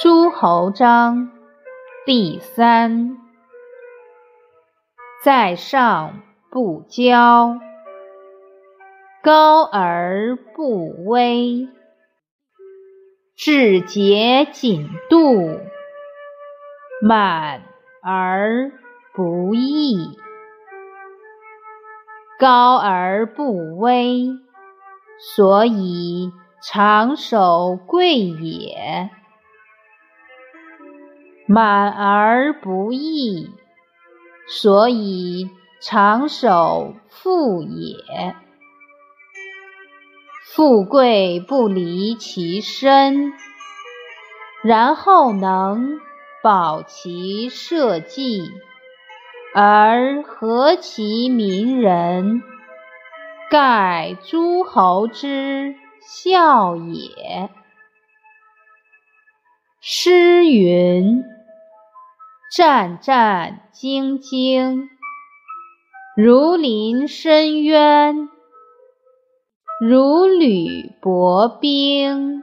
诸侯章第三。在上不骄，高而不威，志节谨度，满而不溢。高而不威，所以长守贵也；满而不溢。所以长守富也，富贵不离其身，然后能保其社稷，而和其民人，盖诸侯之孝也。诗云。战战兢兢，如临深渊，如履薄冰。